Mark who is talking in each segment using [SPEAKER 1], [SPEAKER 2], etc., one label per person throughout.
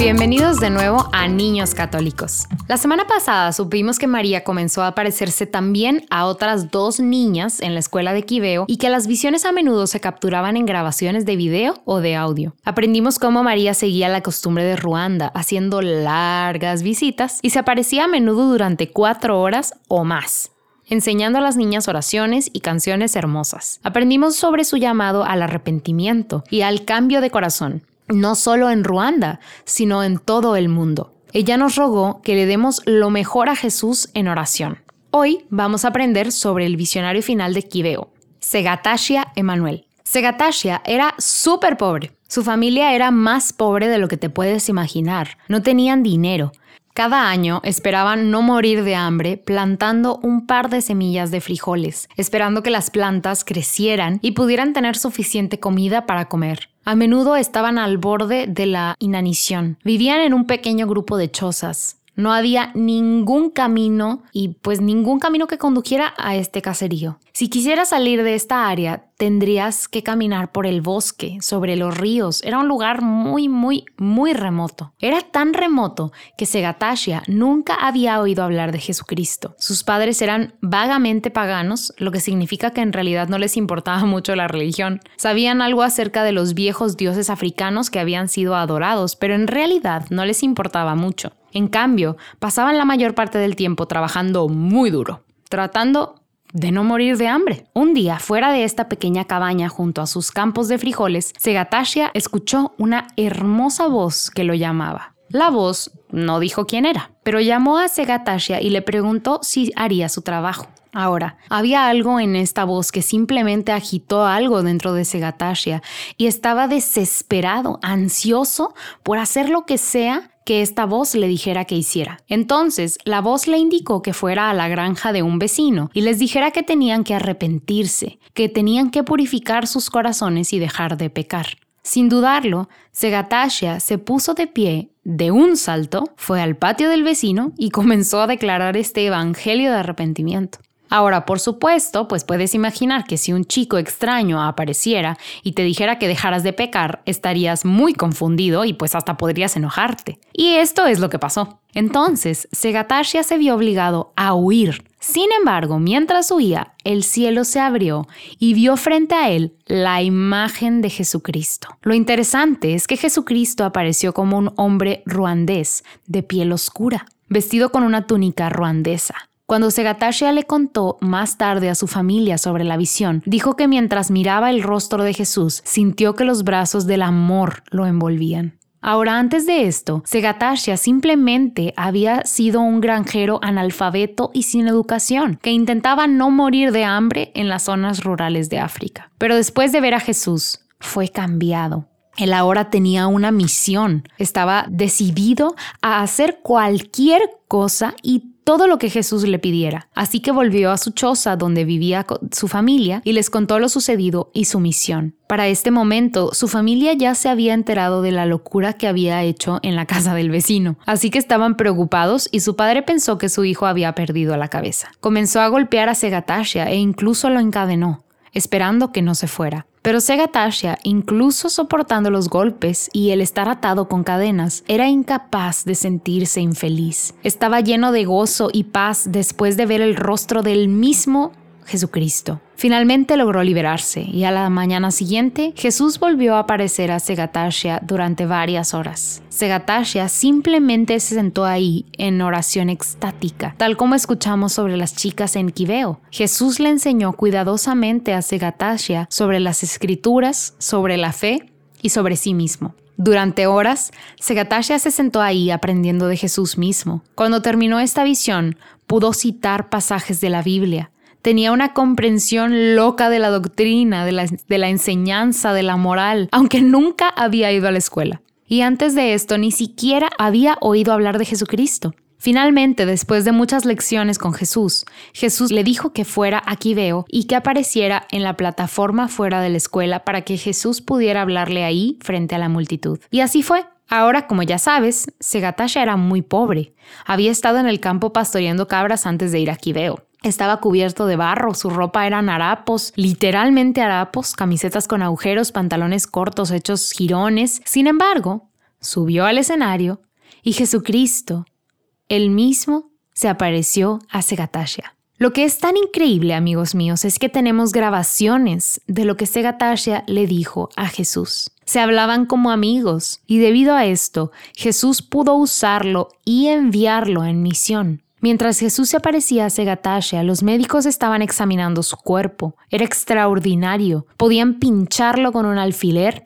[SPEAKER 1] Bienvenidos de nuevo a Niños Católicos. La semana pasada supimos que María comenzó a parecerse también a otras dos niñas en la escuela de Quiveo y que las visiones a menudo se capturaban en grabaciones de video o de audio. Aprendimos cómo María seguía la costumbre de Ruanda, haciendo largas visitas y se aparecía a menudo durante cuatro horas o más enseñando a las niñas oraciones y canciones hermosas. Aprendimos sobre su llamado al arrepentimiento y al cambio de corazón, no solo en Ruanda, sino en todo el mundo. Ella nos rogó que le demos lo mejor a Jesús en oración. Hoy vamos a aprender sobre el visionario final de Kibeo, Segatashia Emanuel. Segatashia era súper pobre. Su familia era más pobre de lo que te puedes imaginar. No tenían dinero. Cada año esperaban no morir de hambre plantando un par de semillas de frijoles, esperando que las plantas crecieran y pudieran tener suficiente comida para comer. A menudo estaban al borde de la inanición. Vivían en un pequeño grupo de chozas. No había ningún camino y pues ningún camino que condujera a este caserío. Si quisieras salir de esta área, tendrías que caminar por el bosque, sobre los ríos. Era un lugar muy, muy, muy remoto. Era tan remoto que Segatashia nunca había oído hablar de Jesucristo. Sus padres eran vagamente paganos, lo que significa que en realidad no les importaba mucho la religión. Sabían algo acerca de los viejos dioses africanos que habían sido adorados, pero en realidad no les importaba mucho. En cambio, pasaban la mayor parte del tiempo trabajando muy duro, tratando de no morir de hambre. Un día, fuera de esta pequeña cabaña junto a sus campos de frijoles, Segatashia escuchó una hermosa voz que lo llamaba. La voz no dijo quién era, pero llamó a Segatashia y le preguntó si haría su trabajo. Ahora, había algo en esta voz que simplemente agitó algo dentro de Segatashia y estaba desesperado, ansioso por hacer lo que sea que esta voz le dijera que hiciera. Entonces, la voz le indicó que fuera a la granja de un vecino y les dijera que tenían que arrepentirse, que tenían que purificar sus corazones y dejar de pecar. Sin dudarlo, Segatashia se puso de pie de un salto, fue al patio del vecino y comenzó a declarar este evangelio de arrepentimiento. Ahora, por supuesto, pues puedes imaginar que si un chico extraño apareciera y te dijera que dejaras de pecar, estarías muy confundido y pues hasta podrías enojarte. Y esto es lo que pasó. Entonces, Segatashia se vio obligado a huir. Sin embargo, mientras huía, el cielo se abrió y vio frente a él la imagen de Jesucristo. Lo interesante es que Jesucristo apareció como un hombre ruandés, de piel oscura, vestido con una túnica ruandesa. Cuando Segatashia le contó más tarde a su familia sobre la visión, dijo que mientras miraba el rostro de Jesús, sintió que los brazos del amor lo envolvían. Ahora, antes de esto, Segatashia simplemente había sido un granjero analfabeto y sin educación, que intentaba no morir de hambre en las zonas rurales de África. Pero después de ver a Jesús, fue cambiado. Él ahora tenía una misión, estaba decidido a hacer cualquier cosa y todo lo que Jesús le pidiera. Así que volvió a su choza donde vivía su familia y les contó lo sucedido y su misión. Para este momento, su familia ya se había enterado de la locura que había hecho en la casa del vecino, así que estaban preocupados y su padre pensó que su hijo había perdido la cabeza. Comenzó a golpear a Segatashia e incluso lo encadenó esperando que no se fuera. Pero Segatashia, incluso soportando los golpes y el estar atado con cadenas, era incapaz de sentirse infeliz. Estaba lleno de gozo y paz después de ver el rostro del mismo Jesucristo. Finalmente logró liberarse y a la mañana siguiente Jesús volvió a aparecer a Segatashia durante varias horas. Segatashia simplemente se sentó ahí en oración extática, tal como escuchamos sobre las chicas en Quiveo. Jesús le enseñó cuidadosamente a Segatashia sobre las escrituras, sobre la fe y sobre sí mismo. Durante horas, Segatashia se sentó ahí aprendiendo de Jesús mismo. Cuando terminó esta visión, pudo citar pasajes de la Biblia, tenía una comprensión loca de la doctrina, de la, enseñanza, de la moral, aunque nunca había ido a la escuela. Y antes de esto ni siquiera había oído hablar de Jesucristo. Finalmente, después de muchas lecciones con Jesús, Jesús le dijo que fuera a Quibeo y que apareciera en la plataforma fuera de la escuela para que Jesús pudiera hablarle ahí frente a la multitud. Y así fue. Ahora, como ya sabes, Segatasha era muy pobre. Había estado en el campo pastoreando cabras antes de ir a Quibeo. Estaba cubierto de barro, su ropa eran harapos, literalmente harapos, camisetas con agujeros, pantalones cortos hechos jirones. Sin embargo, subió al escenario y Jesucristo, él mismo, se apareció a Segatasha. Lo que es tan increíble, amigos míos, es que tenemos grabaciones de lo que Segatasha le dijo a Jesús. Se hablaban como amigos y debido a esto, Jesús pudo usarlo y enviarlo en misión. Mientras Jesús se aparecía a Segatasha, los médicos estaban examinando su cuerpo. Era extraordinario. Podían pincharlo con un alfiler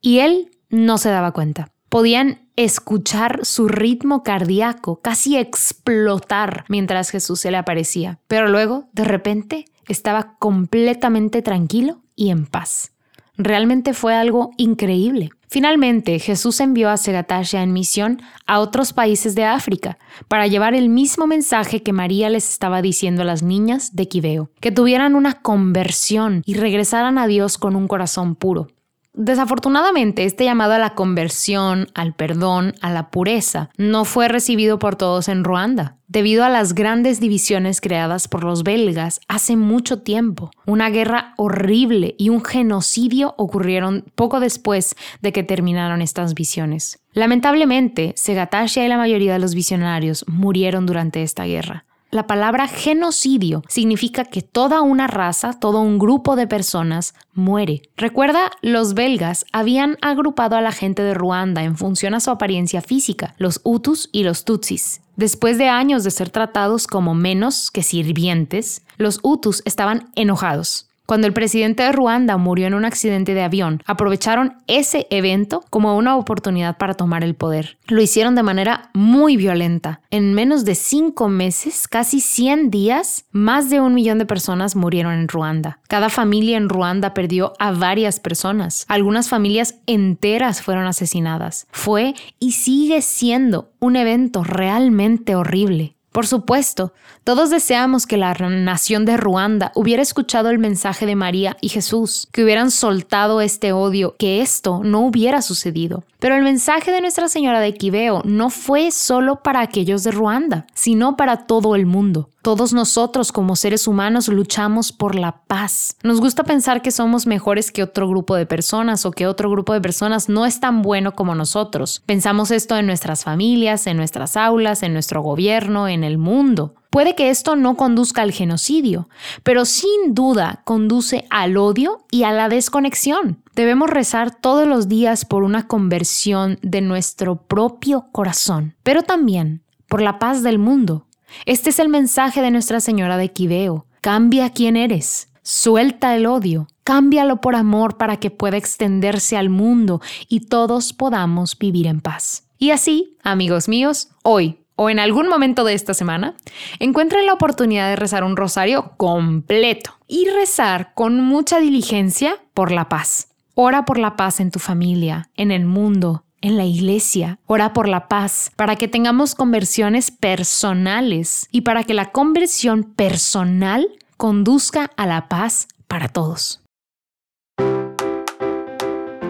[SPEAKER 1] y él no se daba cuenta. Podían escuchar su ritmo cardíaco casi explotar mientras Jesús se le aparecía. Pero luego, de repente, estaba completamente tranquilo y en paz. Realmente fue algo increíble. Finalmente, Jesús envió a Segatasha en misión a otros países de África para llevar el mismo mensaje que María les estaba diciendo a las niñas de Quibeo, que tuvieran una conversión y regresaran a Dios con un corazón puro. Desafortunadamente, este llamado a la conversión, al perdón, a la pureza, no fue recibido por todos en Ruanda, debido a las grandes divisiones creadas por los belgas hace mucho tiempo. Una guerra horrible y un genocidio ocurrieron poco después de que terminaron estas visiones. Lamentablemente, Segatasha y la mayoría de los visionarios murieron durante esta guerra. La palabra genocidio significa que toda una raza, todo un grupo de personas muere. Recuerda, los belgas habían agrupado a la gente de Ruanda en función a su apariencia física, los Hutus y los Tutsis. Después de años de ser tratados como menos que sirvientes, los Hutus estaban enojados. Cuando el presidente de Ruanda murió en un accidente de avión, aprovecharon ese evento como una oportunidad para tomar el poder. Lo hicieron de manera muy violenta. En menos de cinco meses, casi 100 días, más de un millón de personas murieron en Ruanda. Cada familia en Ruanda perdió a varias personas. Algunas familias enteras fueron asesinadas. Fue y sigue siendo un evento realmente horrible. Por supuesto, todos deseamos que la nación de Ruanda hubiera escuchado el mensaje de María y Jesús, que hubieran soltado este odio, que esto no hubiera sucedido. Pero el mensaje de Nuestra Señora de Quibeo no fue solo para aquellos de Ruanda, sino para todo el mundo. Todos nosotros como seres humanos luchamos por la paz. Nos gusta pensar que somos mejores que otro grupo de personas o que otro grupo de personas no es tan bueno como nosotros. Pensamos esto en nuestras familias, en nuestras aulas, en nuestro gobierno, en el mundo. Puede que esto no conduzca al genocidio, pero sin duda conduce al odio y a la desconexión. Debemos rezar todos los días por una conversión de nuestro propio corazón, pero también por la paz del mundo. Este es el mensaje de Nuestra Señora de Quibeo. Cambia quién eres. Suelta el odio. Cámbialo por amor para que pueda extenderse al mundo y todos podamos vivir en paz. Y así, amigos míos, hoy o en algún momento de esta semana, encuentren la oportunidad de rezar un rosario completo y rezar con mucha diligencia por la paz. Ora por la paz en tu familia, en el mundo, en la iglesia. Ora por la paz, para que tengamos conversiones personales y para que la conversión personal conduzca a la paz para todos.